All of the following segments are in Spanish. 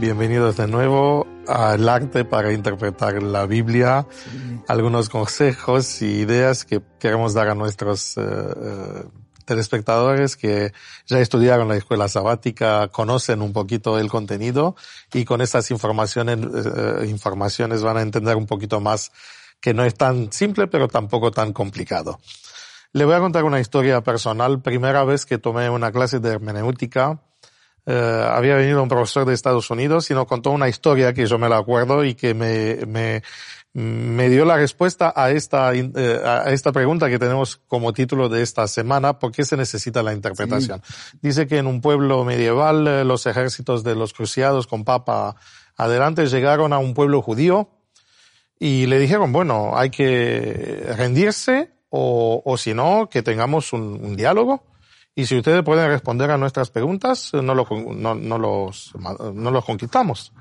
Bienvenidos de nuevo al arte para interpretar la Biblia, algunos consejos y ideas que queremos dar a nuestros eh, eh, telespectadores que ya estudiaron la escuela sabática, conocen un poquito el contenido y con estas informaciones, eh, informaciones van a entender un poquito más que no es tan simple pero tampoco tan complicado. Le voy a contar una historia personal. Primera vez que tomé una clase de hermenéutica, eh, había venido un profesor de Estados Unidos y nos contó una historia que yo me la acuerdo y que me, me, me dio la respuesta a esta, eh, a esta pregunta que tenemos como título de esta semana, ¿por qué se necesita la interpretación? Dice que en un pueblo medieval eh, los ejércitos de los cruciados con papa adelante llegaron a un pueblo judío y le dijeron, bueno, hay que rendirse o, o si no, que tengamos un, un diálogo. Y si ustedes pueden responder a nuestras preguntas, no, lo, no, no, los, no los conquistamos.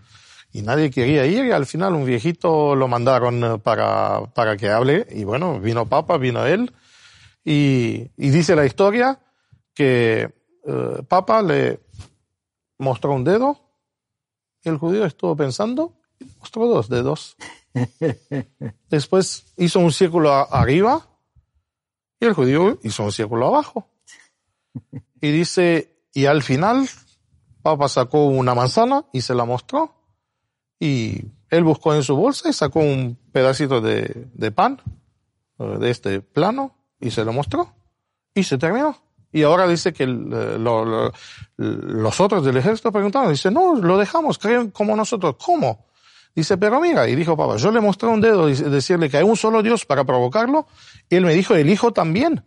Y nadie quería ir y al final un viejito lo mandaron eh, para, para que hable y bueno, vino Papa, vino él y, y dice la historia que eh, Papa le mostró un dedo y el judío estuvo pensando y mostró dos dedos. Después hizo un círculo arriba y el judío hizo un círculo abajo. Y dice, y al final, papá sacó una manzana y se la mostró. Y él buscó en su bolsa y sacó un pedacito de, de pan, eh, de este plano, y se lo mostró. Y se terminó. Y ahora dice que lo, los otros del ejército preguntaron, dice, no, lo dejamos, creen como nosotros. ¿Cómo? Dice, pero mira, y dijo papá, yo le mostré un dedo y decirle que hay un solo Dios para provocarlo, y él me dijo, el hijo también.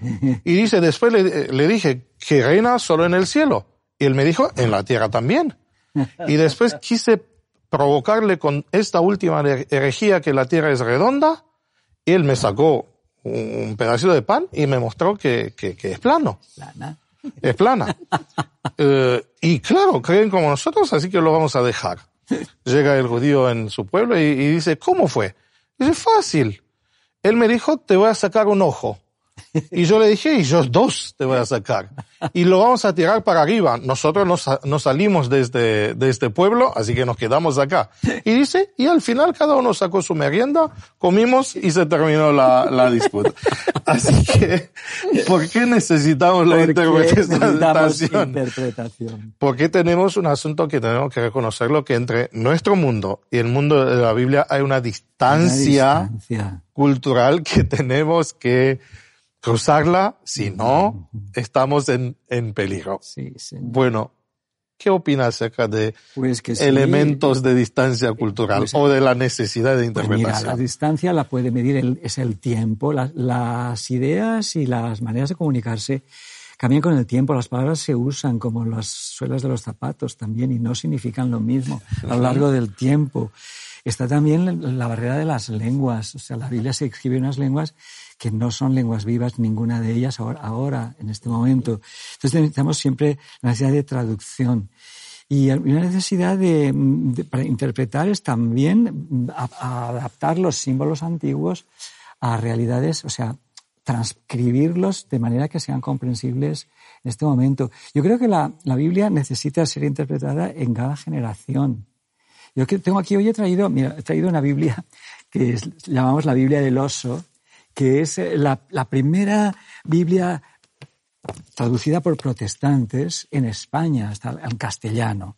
Y dice, después le, le, dije, que reina solo en el cielo. Y él me dijo, en la tierra también. Y después quise provocarle con esta última herejía que la tierra es redonda. Y él me sacó un pedacito de pan y me mostró que, que, que es plano. Plana. Es plana. eh, y claro, creen como nosotros, así que lo vamos a dejar. Llega el judío en su pueblo y, y dice, ¿cómo fue? Dice, fácil. Él me dijo, te voy a sacar un ojo. Y yo le dije, y yo dos te voy a sacar. Y lo vamos a tirar para arriba. Nosotros nos, nos salimos de este, de este pueblo, así que nos quedamos acá. Y dice, y al final cada uno sacó su merienda, comimos y se terminó la, la disputa. Así que, ¿por qué necesitamos la interpretación? interpretación? Porque tenemos un asunto que tenemos que reconocerlo, que entre nuestro mundo y el mundo de la Biblia hay una distancia, Una distancia. cultural que tenemos que cruzarla, si no, estamos en, en peligro. Sí. Bueno, ¿qué opina acerca de Pues que sí. elementos de distancia cultural Pues- o de la necesidad de Pues mira, interpretación? la distancia la puede medir el- es el tiempo, la- las ideas y las maneras de comunicarse cambian con el tiempo. Las palabras se usan como las suelas de los zapatos también y no significan lo mismo a lo largo del tiempo. Está también la barrera de las lenguas. O sea, la Biblia se escribe en unas lenguas que no son lenguas vivas, ninguna de ellas ahora, ahora en este momento. Entonces necesitamos siempre la necesidad de traducción. Y una necesidad de, de- para interpretar es también adaptar los símbolos antiguos a realidades, o sea, transcribirlos de manera que sean comprensibles en este momento. Yo creo que la, la Biblia necesita ser interpretada en cada generación. Yo tengo aquí, hoy he traído, mira, he traído una Biblia que es- llamamos la Biblia del oso, que es eh, la, la primera Biblia traducida por protestantes en España, hasta en castellano.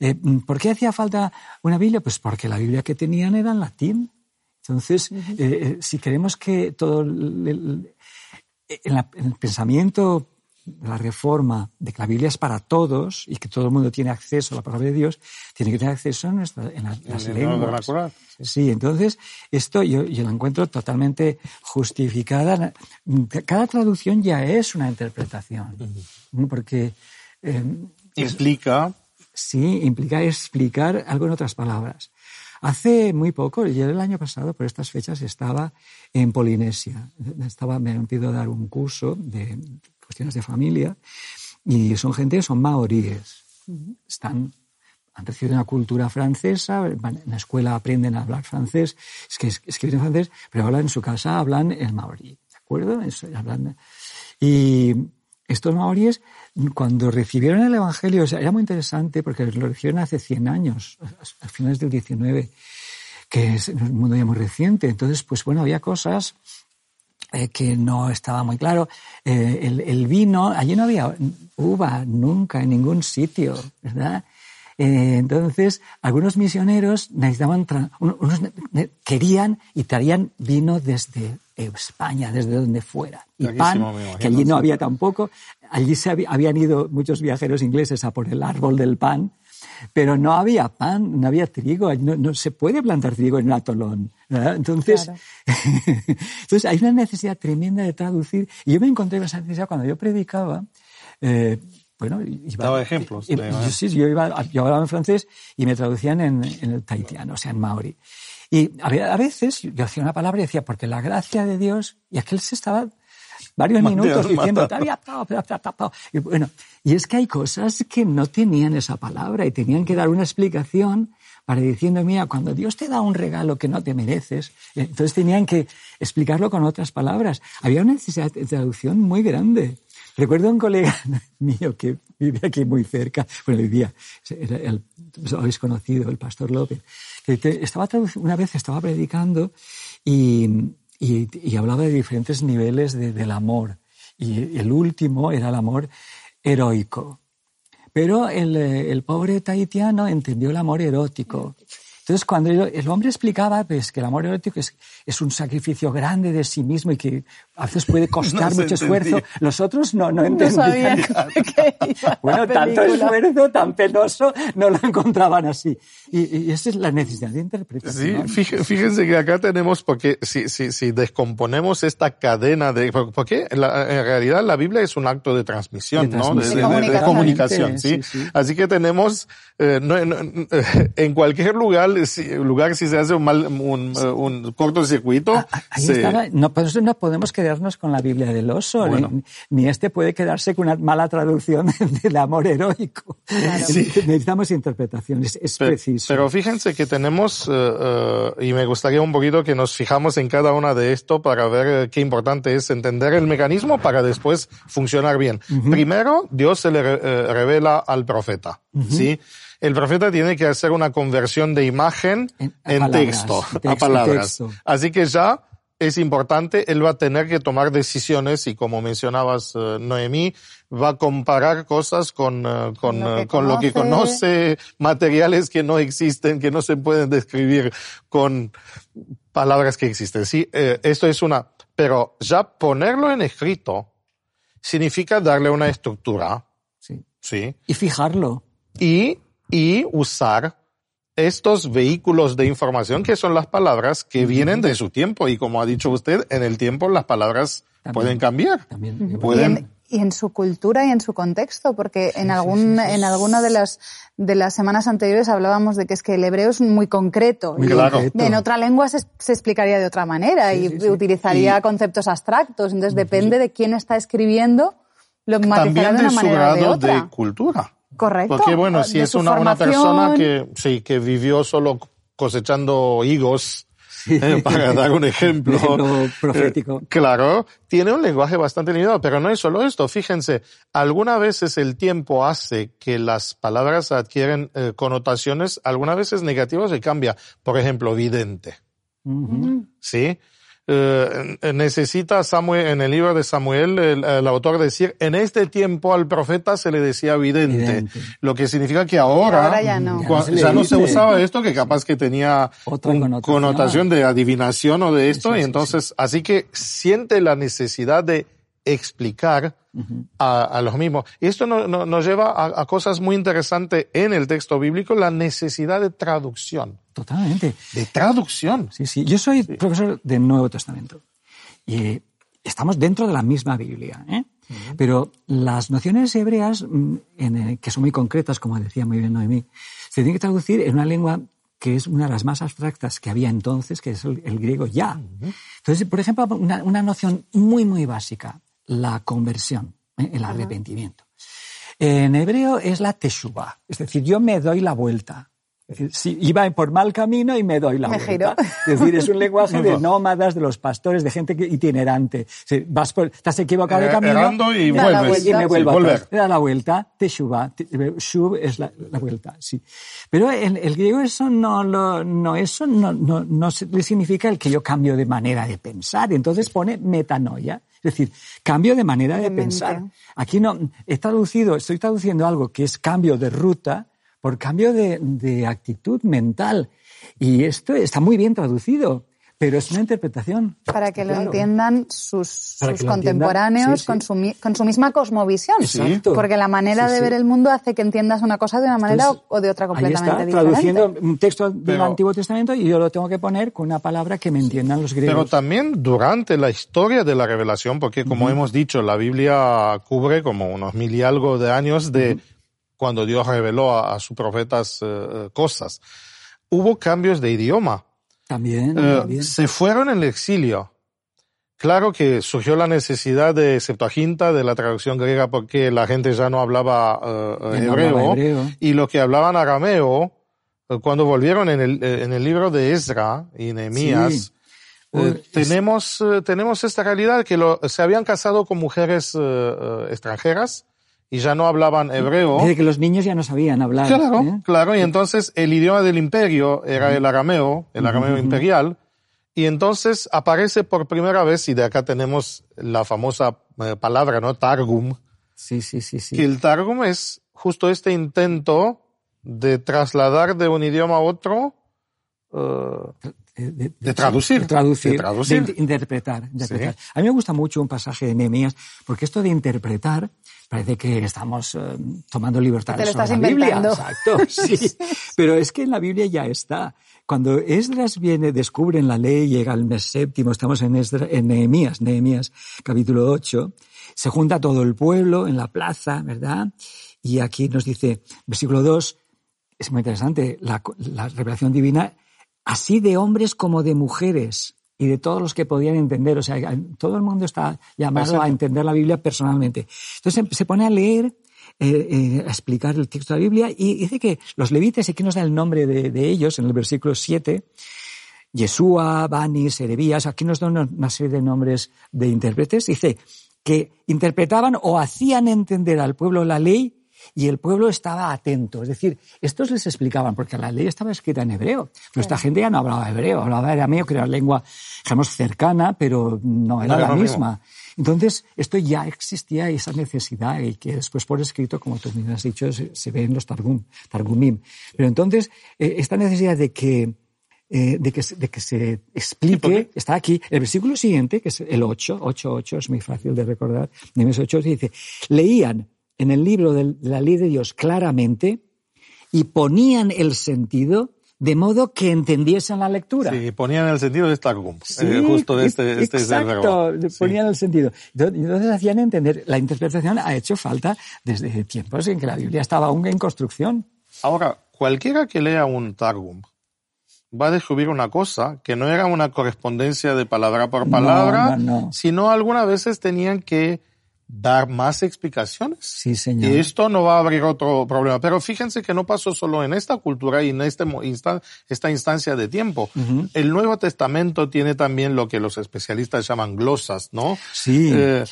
Eh, ¿Por qué hacía falta una Biblia? Pues porque la Biblia que tenían era en latín. Entonces, eh, si queremos que todo el, el pensamiento la reforma de que la Biblia es para todos y que todo el mundo tiene acceso a la palabra de Dios, tiene que tener acceso en, las lenguas. Sí, entonces esto yo, yo, lo encuentro totalmente justificada. Cada traducción ya es una interpretación, porque... Em, implica... sí, implica explicar algo en otras palabras. Hace muy poco, yo el año pasado, por estas fechas, estaba en Polinesia. Estaba, me han pedido dar un curso de cuestiones de familia, y son gente, son maoríes. Están, han recibido una cultura francesa, en la escuela aprenden a hablar francés, es que escriben francés, pero ahora en su casa hablan el maorí, ¿de acuerdo? y estos maoríes, cuando recibieron el Evangelio, era muy interesante porque lo recibieron hace 100 años, a finales del 19, que es un mundo ya muy reciente. Entonces, pues bueno, había cosas eh, que no estaba muy claro. Eh, el, vino, allí no había uva nunca en ningún sitio, ¿verdad? Eh, entonces, algunos misioneros necesitaban, unos querían y traían vino desde España, desde donde fuera. Y pan, que allí no había tampoco. Allí se habían ido muchos viajeros ingleses a por el árbol del pan pero no había pan, no había trigo, no, se puede plantar trigo en un atolón. Entonces, entonces hay una necesidad tremenda de traducir. Y yo me encontré con esa necesidad cuando yo predicaba. Eh, bueno, iba, Daba ejemplos. yo, sí, yo, iba, yo hablaba en francés y me traducían en, en el tahitiano, o sea, en maori. Y a veces yo hacía una palabra y decía, porque la gracia de Dios, y aquel se estaba varios minutos diciendo, y bueno, y es que hay cosas que no tenían esa palabra y tenían que dar una explicación para diciendo, mira, cuando Dios te da un regalo que no te mereces, entonces tenían que explicarlo con otras palabras. Había una necesidad de traducción muy grande. Recuerdo un colega mío que vive aquí muy cerca, bueno, vivía, lo habéis conocido, el pastor López, que estaba una vez estaba predicando y, y, hablaba de diferentes niveles del amor. Y el último era el amor heroico. Pero el, el pobre tahitiano entendió el amor erótico. Entonces, cuando el hombre explicaba pues, que el amor erótico es, es, un sacrificio grande de sí mismo y que a veces puede costar mucho esfuerzo, los otros no, no entendían. bueno, tanto esfuerzo, tan penoso, no lo encontraban así. Y, y, esa es la necesidad de interpretación. Sí, fíjense que acá tenemos, porque si, si, si descomponemos esta cadena de... Porque en, realidad la Biblia es un acto de transmisión, ¿no? De, comunicación, ¿sí? Así que tenemos, eh, no, en cualquier lugar lugar si se hace un, mal, un, un cortocircuito. Ah, ah, no, pues no podemos quedarnos con la Biblia del oso, ni, este puede quedarse con una mala traducción del amor heroico. Necesitamos interpretaciones, es pero, preciso. Pero fíjense que tenemos, eh, eh, y me gustaría un poquito que nos fijamos en cada una de esto para ver eh, qué importante es entender el mecanismo para después funcionar bien. Primero, Dios se le revela al profeta, ¿sí? El profeta tiene que hacer una conversión de imagen en, texto, a palabras. Así que ya es importante, él va a tener que tomar decisiones y como mencionabas, eh, Noemí, va a comparar cosas con, eh, con, con, lo, que conoce, materiales que no existen, que no se pueden describir con palabras que existen. Sí, eh, esto es una, pero ya ponerlo en escrito significa darle una estructura. Sí. Sí. Y fijarlo. Y y usar estos vehículos de información que son las palabras que vienen de su tiempo y como ha dicho usted, en el tiempo las palabras pueden cambiar. También. Pueden... Y en, su cultura y en su contexto, porque en algún en alguna de las de las semanas anteriores hablábamos de que es que el hebreo es muy concreto. y claro. En otra lengua se, explicaría de otra manera y utilizaría conceptos abstractos. Entonces depende de quién está escribiendo, lo matizará de una manera de otra. de cultura. Correcto. Porque bueno, si es una, una, persona que, sí, que vivió solo cosechando higos, eh, para dar un ejemplo. profético. Eh, claro, tiene un lenguaje bastante limitado, pero no es solo esto. Fíjense, algunas veces el tiempo hace que las palabras adquieren eh, connotaciones, algunas veces negativas y cambia. Por ejemplo, vidente. ¿Sí? Eh, necesita Samuel, en el libro de Samuel, el, autor decir, en este tiempo al profeta se le decía vidente, lo que significa que ahora, ya, no. ya no se usaba esto, que capaz que tenía Otra connotación. de adivinación o de esto, y entonces, así que siente la necesidad de explicar a, los mismos. Y esto nos lleva a, cosas muy interesantes en el texto bíblico, la necesidad de traducción. Totalmente. De traducción. Sí, sí. Yo soy profesor del Nuevo Testamento. Y estamos dentro de la misma Biblia. ¿eh? Pero las nociones hebreas, mm, en, que son muy concretas, como decía muy bien Noemí, se tienen que traducir en una lengua que es una de las más abstractas que había entonces, que es el, griego ya. Entonces, por ejemplo, una, una, noción muy, muy básica la conversión, ¿eh? el arrepentimiento. En hebreo es la teshuva, es decir, yo me doy la vuelta. Es decir, si iba por mal camino y me doy la vuelta. Es decir, es un lenguaje de nómadas, de los pastores, de gente itinerante. vas por, estás equivocado de eh, camino. y vuelves. Y me vuelvo sí, Da la vuelta, teshuva. Shuv es la, vuelta, sí. Pero en el griego eso no, no, eso no, no, no significa el que yo cambio de manera de pensar. Entonces pone metanoia. Es decir, cambio de manera de, pensar. Aquí no, he traducido, estoy traduciendo algo que es cambio de ruta por cambio de, de actitud mental. Y esto está muy bien traducido. Pero es una interpretación. Para que lo entiendan sus, contemporáneos Con, su, con, su, misma cosmovisión. Exacto. Porque la manera de ver el mundo hace que entiendas una cosa de una manera o de otra completamente ahí está, traduciendo un texto del Antiguo Testamento y yo lo tengo que poner con una palabra que me entiendan los griegos. Pero también durante la historia de la revelación, porque como hemos dicho, la Biblia cubre como unos mil y algo de años de cuando Dios reveló a, sus profetas eh, eh, cosas. Hubo cambios de idioma. Eh, también, Se fueron en el exilio. Claro que surgió la necesidad de Septuaginta, de la traducción griega, porque la gente ya no hablaba, uh, hebreo, y lo que hablaban arameo, cuando volvieron en el, en el libro de Ezra y Nehemías, tenemos, tenemos esta realidad que lo, se habían casado con mujeres extranjeras, y ya no hablaban hebreo. Desde que los niños ya no sabían hablar. Claro, ¿eh? claro. Y entonces el idioma del imperio era el arameo, el arameo imperial. Y entonces aparece por primera vez, y de acá tenemos la famosa eh, palabra, ¿no? Targum. Sí, sí, sí, sí. Que el Targum es justo este intento de trasladar de un idioma a otro uh, de, traducir, de, traducir, de interpretar. interpretar. A mí me gusta mucho un pasaje de Nehemías, porque esto de interpretar parece que estamos eh, tomando libertades sobre la Biblia. Exacto, sí. Pero es que en la Biblia ya está. Cuando Esdras viene, descubre en la ley, llega al mes séptimo, estamos en, en Nehemías, Nehemías capítulo 8, se junta todo el pueblo en la plaza, ¿verdad? Y aquí nos dice, versículo 2, es muy interesante, la, la revelación divina así de hombres como de mujeres y de todos los que podían entender. O sea, todo el mundo está llamado a entender la Biblia personalmente. Entonces se pone a leer, eh, eh, a explicar el texto de la Biblia y dice que los levitas, y aquí nos da el nombre de, ellos en el versículo 7, Yeshua, Bani, Serebías, aquí nos da una serie de nombres de intérpretes, dice que interpretaban o hacían entender al pueblo la ley y el pueblo estaba atento. Es decir, estos les explicaban, porque la ley estaba escrita en hebreo. Pero esta gente ya no hablaba hebreo, hablaba arameo, que era lengua, digamos, cercana, pero no era la misma. Entonces, esto ya existía, esa necesidad, y que después por escrito, como tú me has dicho, se, ve en los targum, targumim. Pero entonces, eh, esta necesidad de que, eh, de, que, de que se explique, está aquí. El versículo siguiente, que es el 8, 8, 8, es muy fácil de recordar, Nemes 8, dice, leían en el libro de la ley de Dios claramente y ponían el sentido de modo que entendiesen la lectura. Sí, ponían el sentido de esta eh, justo de este, este exacto, ponían el sentido. Entonces hacían entender, la interpretación ha hecho falta desde tiempos en que la Biblia estaba aún en construcción. Ahora, cualquiera que lea un Targum va a descubrir una cosa, que no era una correspondencia de palabra por palabra, sino algunas veces tenían que dar más explicaciones. Sí, señor. Y esto no va a abrir otro problema. Pero fíjense que no pasó solo en esta cultura y en este esta instancia de tiempo. El Nuevo Testamento tiene también lo que los especialistas llaman glosas, ¿no? Sí. Eh,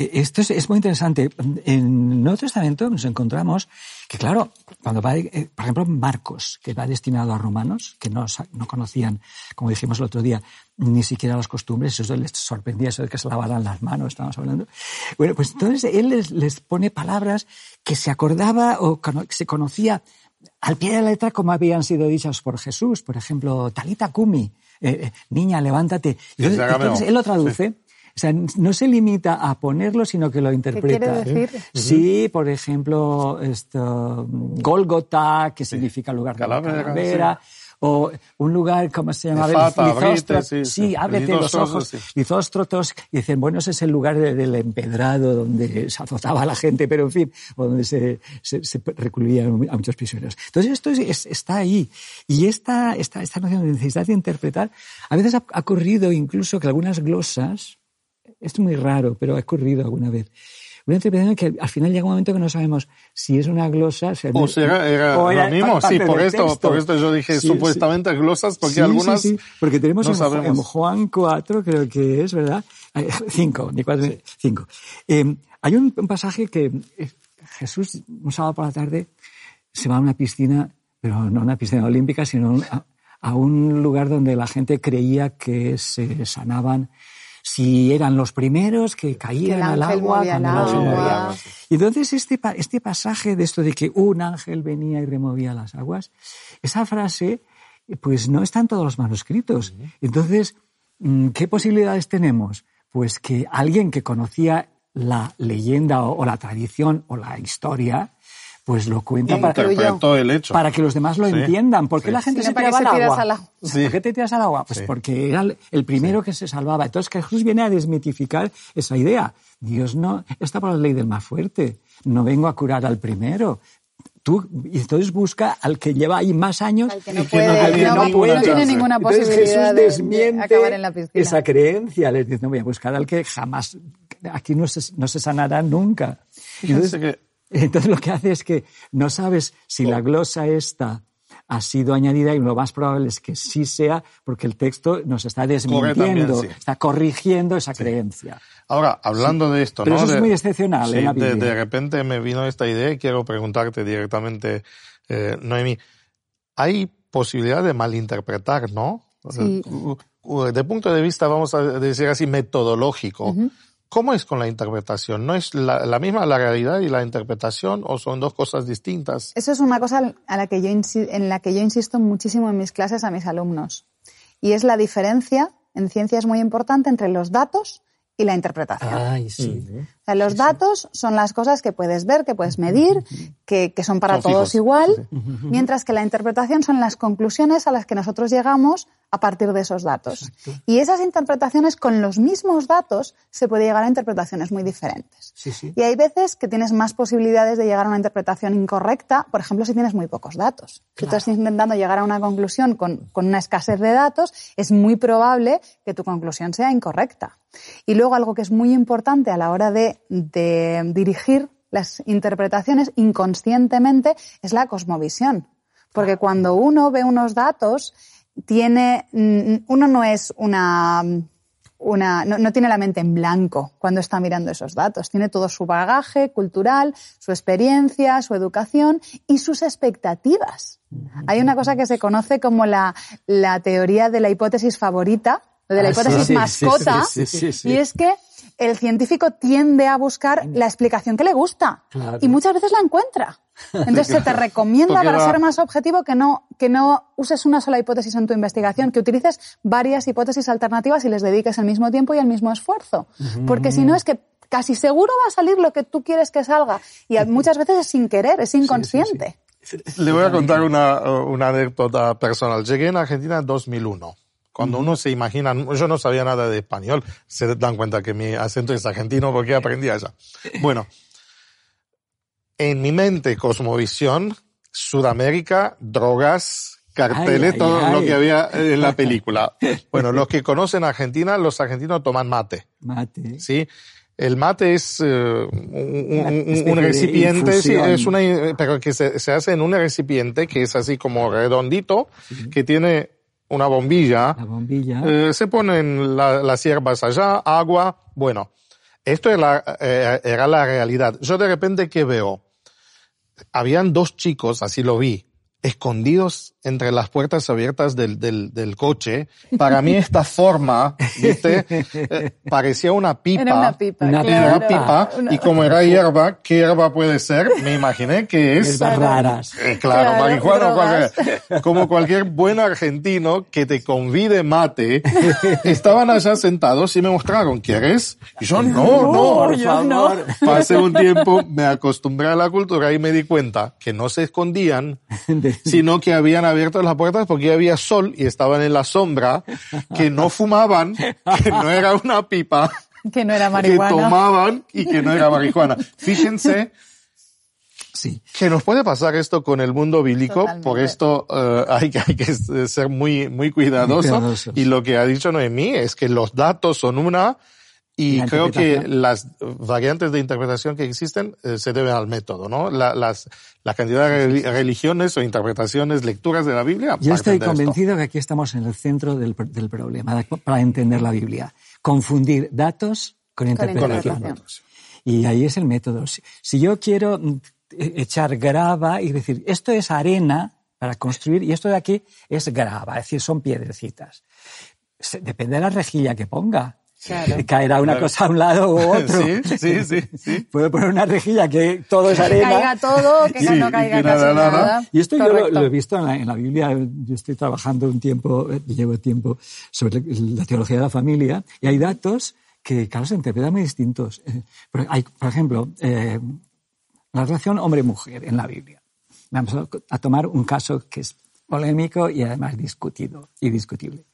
esto es, muy interesante. En el Nuevo Testamento nos encontramos que, claro, cuando va, eh, por ejemplo, Marcos, que va destinado a romanos, que no, no conocían, como dijimos el otro día, ni siquiera las costumbres, eso les sorprendía eso de que se lavaran las manos, estamos hablando. Bueno, pues entonces él les, les pone palabras que se acordaba o que se conocía al pie de la letra como habían sido dichas por Jesús. Por ejemplo, Talita Kumi, eh, eh, niña, levántate. Entonces, él lo traduce. O sea, no se limita a ponerlo, sino que lo interpreta. ¿Qué quiere decir? Sí, por ejemplo, esto, Golgota, que significa lugar de calavera, calavera o un lugar, ¿cómo se llama? Lizóstrotos. Sí, sí, ábrete los ojos. Lizóstrotos. Y dicen, bueno, ese es el lugar del empedrado donde se azotaba a la gente, pero en fin, o donde se, se, se recluían a muchos prisioneros. Entonces esto es, está ahí. Y esta, esta, esta noción de necesidad de interpretar, a veces ha, ha ocurrido incluso que algunas glosas, esto es muy raro, pero ha ocurrido alguna vez, una interpretación que al final llega un momento que no sabemos si es una glosa. O, sea, era, lo mismo, sí, por esto, por esto yo dije supuestamente glosas, porque algunas. Sí, porque tenemos en, Juan 4, creo que es, ¿verdad? 5, ni 4, 5. Eh, hay un, pasaje que eh, Jesús, un sábado por la tarde, se va a una piscina, pero no una piscina olímpica, sino a, a un lugar donde la gente creía que se sanaban si eran los primeros que caían al agua cuando Y entonces este, este pasaje de esto de que un ángel venía y removía las aguas, esa frase pues no está en todos los manuscritos. Entonces, mm, ¿qué posibilidades tenemos? Pues que alguien que conocía la leyenda o la tradición o la historia, pues lo cuenta para, el hecho. para que los demás lo entiendan. ¿Por qué la gente se tiraba al agua? ¿Por qué te tiras al agua? Pues porque era el primero que se salvaba. Entonces Jesús viene a desmitificar esa idea. Dios no está por la ley del más fuerte. No vengo a curar al primero. Tú, y entonces busca al que lleva ahí más años que no, puede, tiene ninguna posibilidad Jesús desmiente esa creencia. Le dice, no voy a buscar al que jamás, aquí no se, no se sanará nunca. Entonces, que entonces lo que hace es que no sabes si la glosa esta ha sido añadida y lo más probable es que sí sea porque el texto nos está desmintiendo, está corrigiendo esa creencia. Ahora, hablando de esto, Pero ¿no? Eso es muy excepcional en la Biblia. De, repente me vino esta idea y quiero preguntarte directamente, eh, Noemi, ¿hay posibilidad de malinterpretar, no? Sí. De punto de vista, vamos a decir así, metodológico. ¿Cómo es con la interpretación? ¿No es la, misma la realidad y la interpretación o son dos cosas distintas? Eso es una cosa a la que yo, en la que yo insisto muchísimo en mis clases a mis alumnos. Y es la diferencia, en ciencia es muy importante, entre los datos y la interpretación. Ay, sí. los datos son las cosas que puedes ver, que puedes medir, que, son para todos igual, mientras que la interpretación son las conclusiones a las que nosotros llegamos a partir de esos datos. Y esas interpretaciones con los mismos datos se puede llegar a interpretaciones muy diferentes. Y hay veces que tienes más posibilidades de llegar a una interpretación incorrecta, por ejemplo, si tienes muy pocos datos. Si tú estás intentando llegar a una conclusión con, una escasez de datos, es muy probable que tu conclusión sea incorrecta. Y luego algo que es muy importante a la hora de, de dirigir las interpretaciones inconscientemente es la cosmovisión. Porque cuando uno ve unos datos, tiene, uno no es una, una no, tiene la mente en blanco cuando está mirando esos datos. Tiene todo su bagaje cultural, su experiencia, su educación y sus expectativas. Hay una cosa que se conoce como la, la teoría de la hipótesis favorita, de la ah, hipótesis mascota, y es que el científico tiende a buscar la explicación que le gusta y muchas veces la encuentra. Entonces se te recomienda para ser más objetivo que no, que no uses una sola hipótesis en tu investigación, que utilices varias hipótesis alternativas y les dediques el mismo tiempo y el mismo esfuerzo. Porque si no es que casi seguro va a salir lo que tú quieres que salga y muchas veces es sin querer, es inconsciente. Le voy a contar una, una anécdota personal. Llegué en Argentina en 2001. Cuando uno se imagina, yo no sabía nada de español, se dan cuenta que mi acento es argentino porque aprendí allá. Bueno, en mi mente, cosmovisión, Sudamérica, drogas, carteles, todo lo que había en la película. Bueno, los que conocen Argentina, los argentinos toman mate. Mate. Sí. El mate es uh, un, un, recipiente, sí, es una, pero que se, se, hace en un recipiente que es así como redondito, que tiene una bombilla. La bombilla. Eh, se ponen las hierbas allá, agua, bueno. Esto era, eh, era la realidad. Yo de repente, ¿qué veo? Habían dos chicos, así lo vi, escondidos entre las puertas abiertas del, del, del coche. Para mí esta forma, ¿viste? Eh, parecía una pipa. Era una pipa. Una claro. Era pipa. Y como era hierba, ¿qué hierba puede ser? Me imaginé que es... Hierbas raras. Eh, claro, Claro, marihuana cualquier- como cualquier buen argentino que te convide mate, estaban allá sentados y me mostraron, ¿quieres? Y yo, no, no, Por yo no. favor. Pasé un tiempo, me acostumbré a la cultura y me di cuenta que no se escondían, sino que habían abierto las puertas porque había sol y estaban en la sombra, que no fumaban, que no era una pipa, Que no era que marihuana. tomaban y que no era marihuana. Fíjense Sí. que nos puede pasar esto con el mundo bíblico, Totalmente. por esto eh, hay, que, hay que ser muy, muy cuidadoso. Muy cuidadosos. Y lo que ha dicho Noemí es que los datos son una y creo que las variantes de interpretación que existen eh, se deben al método, ¿no? La, las, la cantidad de reli- religiones o interpretaciones, lecturas de la Biblia. Yo estoy de esto. convencido que aquí estamos en el centro del, del problema de- para entender la Biblia. Confundir datos con interpretación. interpretación. Y ahí es el método. Si, si yo quiero mm, e- echar grava y decir, esto es arena para construir y esto de aquí es grava, es decir, son piedrecitas. Depende de la rejilla que ponga. Claro. Caerá una cosa a un lado u otro. Sí, sí, sí, sí. Puedo poner una rejilla que todo es Que arena. caiga todo, que Sí, no caiga que casi nada, nada. nada. Y esto yo lo, he visto en la, en la Biblia. Yo estoy trabajando un tiempo, eh, llevo tiempo sobre la teología de la familia y hay datos que, claro, se interpretan muy distintos. Eh, Por, hay, por ejemplo, eh, la relación hombre-mujer en la Biblia. Vamos a, a tomar un caso que es polémico y además discutido y discutible.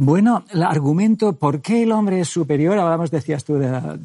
Bueno, el argumento por qué el hombre es superior, hablamos, decías tú, de la,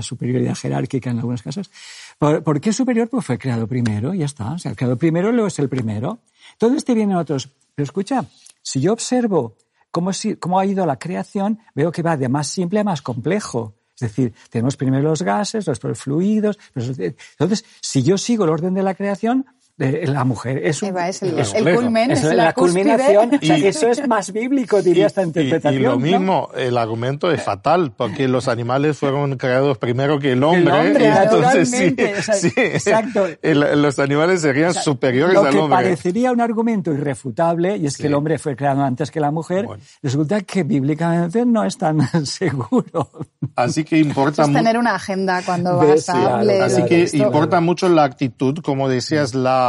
superioridad jerárquica en algunos casos. ¿Por, qué es superior? Pues fue creado primero, ya está. O sea, el creado primero, luego es el primero. Entonces te vienen otros. Pero escucha, si yo observo cómo, ha ido la creación, veo que va de más simple a más complejo. Es decir, tenemos primero los gases, los fluidos. Entonces, si yo sigo el orden de la creación, eh, la mujer es un, Eva, es el, Es el complejo. culmen, es la, la, culminación. O sea, Y- eso es más bíblico, diría esta Y- interpretación. Y, lo ¿no? mismo, el argumento es fatal, porque los animales fueron creados primero que el hombre. hombre, y entonces sí, o sea, sí, exacto. el- los animales serían superiores Lo al que hombre. parecería un argumento irrefutable, y es Sí. que el hombre fue creado antes que la mujer, Bueno. resulta que bíblicamente no es tan seguro. Así que importa Es mucho. tener una agenda cuando vas a leer Así que importa mucho la actitud, como decías, la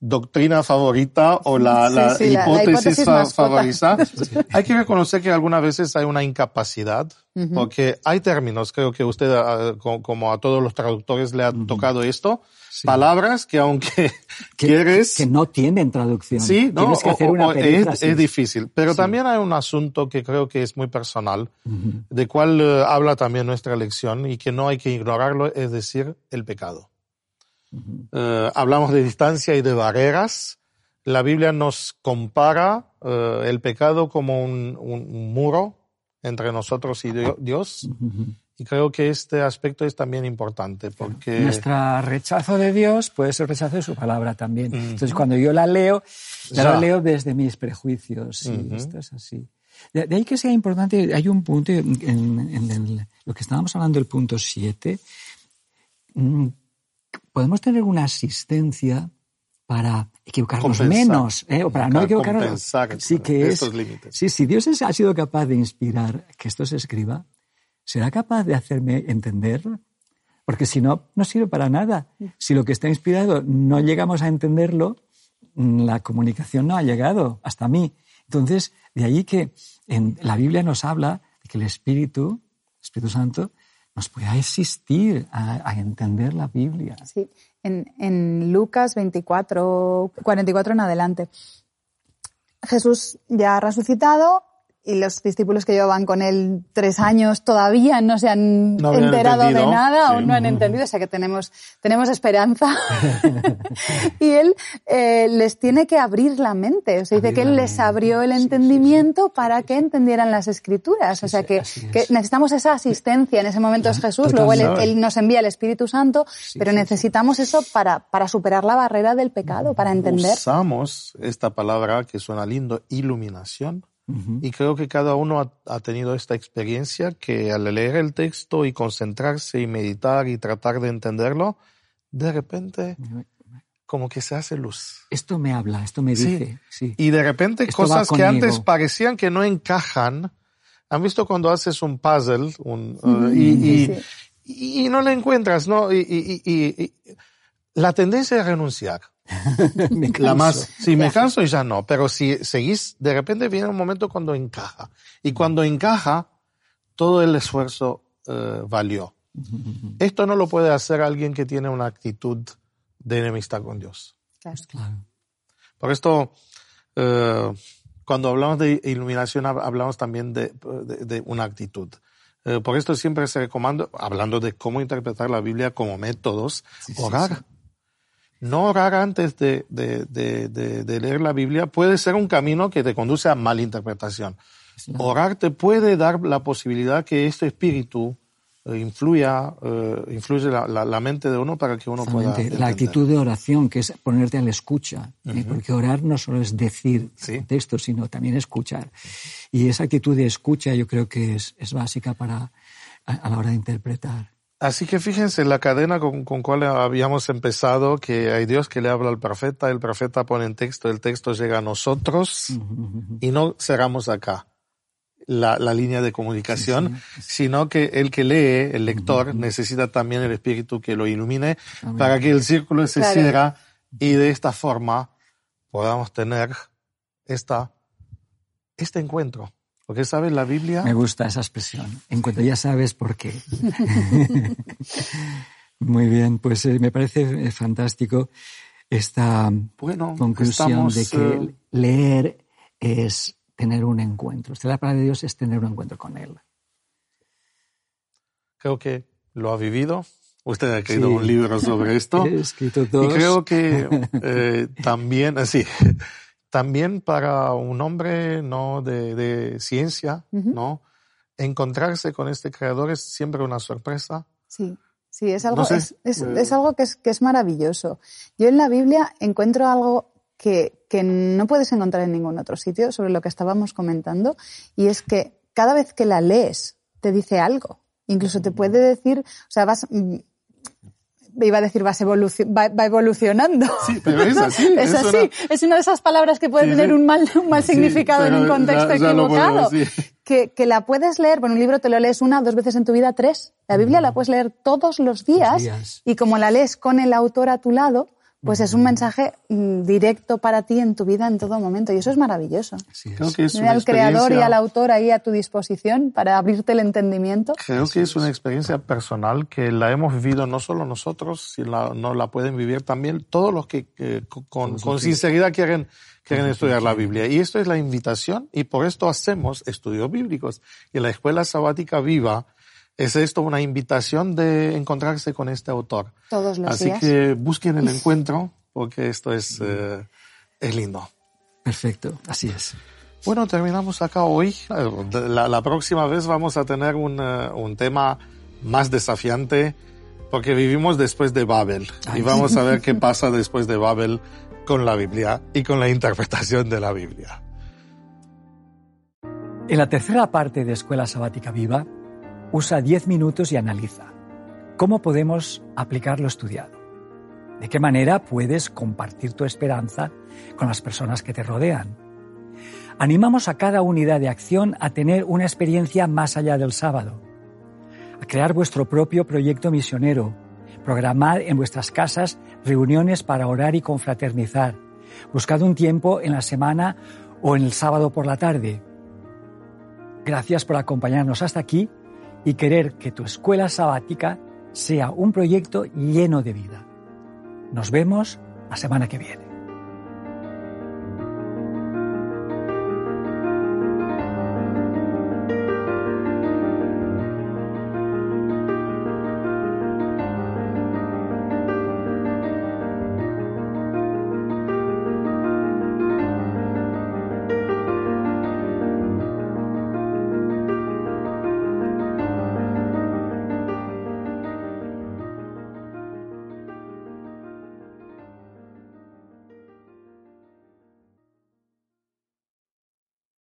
doctrina favorita o la, Sí, la sí, la- la hipótesis, hipótesis favorita. Hay que reconocer que algunas veces hay una incapacidad, porque hay términos, creo que usted, ah, co- como a todos los traductores le ha tocado esto, palabras que aunque Que, quieres... que no tienen traducción. Sí, no, Tienes que hacer o- una es, es difícil. Pero también hay un asunto que creo que es muy personal, de cual eh, habla también nuestra lección y que no hay que ignorarlo, es decir, el pecado. Eh, hablamos de distancia y de barreras. La Biblia nos compara eh, el pecado como un, un- muro entre nosotros y Dio- Dios. Y creo que este aspecto es también importante porque Nuestro rechazo de Dios puede ser rechazo de su palabra también. Entonces, cuando yo la leo, ya la leo desde mis prejuicios. Sí, esto es así. De, ahí que sea importante, hay un punto en, en el- lo que estábamos hablando, el punto 7. Podemos tener una asistencia para equivocarnos Compensar. menos, ¿eh? o para no equivocarnos. Sí, que es, sí, si Dios es- ha sido capaz de inspirar que esto se escriba, ¿será capaz de hacerme entender? Porque si no, no sirve para nada. Si lo que está inspirado no llegamos a entenderlo, mm, la comunicación no ha llegado hasta mí. Entonces, de ahí que en la Biblia nos habla de que el Espíritu, el Espíritu Santo, nos pueda asistir a, entender la Biblia. Sí, en, en Lucas 24, 44 en adelante. Jesús ya ha resucitado y los discípulos que llevaban con él tres años todavía no se han No enterado de entendido, nada o sí. no han entendido, o sea que tenemos, tenemos esperanza. y él eh, les tiene que abrir la mente, o sea, dice que él les abrió el Sí, sí, entendimiento para que entendieran las escrituras, o sea sí, que, que necesitamos esa asistencia, en ese momento es Jesús, luego él, él nos envía el Espíritu Santo, pero sí, sí. necesitamos eso para, para superar la barrera del pecado, para entender. usamos esta palabra que suena lindo, iluminación, Y creo que cada uno ha, tenido esta experiencia que al leer el texto y concentrarse y meditar y tratar de entenderlo, de repente como que se hace luz. Esto me habla, esto me dice. Sí. Y de repente cosas que antes parecían que no encajan. ¿Han visto cuando haces un puzzle un, uh, y, y, no le encuentras, no? Y, la tendencia es renunciar. me La más, sí, me canso y ya no. Pero si seguís, de repente viene un momento cuando encaja. Y cuando encaja, todo el esfuerzo uh, valió. Esto no lo puede hacer alguien que tiene una actitud de enemistad con Dios. Claro. Por esto, eh, cuando hablamos de iluminación, hablamos también de, una actitud. Eh, por esto siempre se recomienda, hablando de cómo interpretar la Biblia como métodos, orar. No orar antes de, de, leer la Biblia puede ser un camino que te conduce a malinterpretación. Orar te puede dar la posibilidad que este espíritu eh, influya, eh, influye la, la, mente de uno para que uno pueda. La actitud de oración, que es ponerte a la escucha, ¿eh? porque orar no solo es decir textos, sino también escuchar. Y esa actitud de escucha yo creo que es, es básica para, a, la hora de interpretar. Así que fíjense la cadena con, con cual habíamos empezado, que hay Dios que le habla al profeta, el profeta pone en texto, el texto llega a nosotros y no cerramos acá la, la línea de comunicación, sino que el que lee, el lector, necesita también el espíritu que lo ilumine para que el círculo se cierre y de esta forma podamos tener esta, este encuentro. Porque sabes, la Biblia... Me gusta esa expresión. Encuentro, ya sabes por qué. Muy bien, pues eh, me parece eh, fantástico esta bueno, conclusión de que eh, leer es tener un encuentro. La palabra de Dios es tener un encuentro con Él. Creo que lo ha vivido. Usted ha escrito un libro sobre esto. He escrito dos. Y creo que eh, también, así, también para un hombre no de, ciencia, ¿no? Encontrarse con este creador es siempre una sorpresa. Sí. Sí, es algo, es, es, es, algo que es, que es maravilloso. Yo en la Biblia encuentro algo que, que no puedes encontrar en ningún otro sitio sobre lo que estábamos comentando, y es que cada vez que la lees te dice algo. Incluso te puede decir, o sea, vas, iba a decir vas va, evolucionando. Sí, pero es así. es, así. Es una de esas palabras que puede tener un mal, un mal significado en un contexto equivocado. Que, que, la puedes leer, bueno, un libro te lo lees una o dos veces en tu vida, tres. La Biblia la puedes leer todos los días, y como la lees con el autor a tu lado, pues es un mensaje mm, directo para ti en tu vida en todo momento y eso es maravilloso. Creo que es al creador y al autor ahí a tu disposición para abrirte el entendimiento. Creo que es una experiencia personal que la hemos vivido no solo nosotros, sino no la pueden vivir también todos los que con, con sinceridad quieren, quieren estudiar la Biblia. Y esto es la invitación y por esto hacemos estudios bíblicos. Y la Escuela Sabática Viva es esto una invitación de encontrarse con este autor. Todos los Así que busquen el encuentro porque esto es, eh, es lindo. Perfecto, así es. Bueno, terminamos acá hoy. La, la próxima vez vamos a tener un, uh, un, tema más desafiante porque vivimos después de Babel y vamos a ver qué pasa después de Babel con la Biblia y con la interpretación de la Biblia. En la tercera parte de Escuela Sabática Viva, Usa 10 minutos y analiza. ¿Cómo podemos aplicar lo estudiado? ¿De qué manera puedes compartir tu esperanza con las personas que te rodean? Animamos a cada unidad de acción a tener una experiencia más allá del sábado, a crear vuestro propio proyecto misionero, programar en vuestras casas reuniones para orar y confraternizar, buscad un tiempo en la semana o en el sábado por la tarde. Gracias por acompañarnos hasta aquí y querer que tu escuela sabática sea un proyecto lleno de vida. Nos vemos la semana que viene.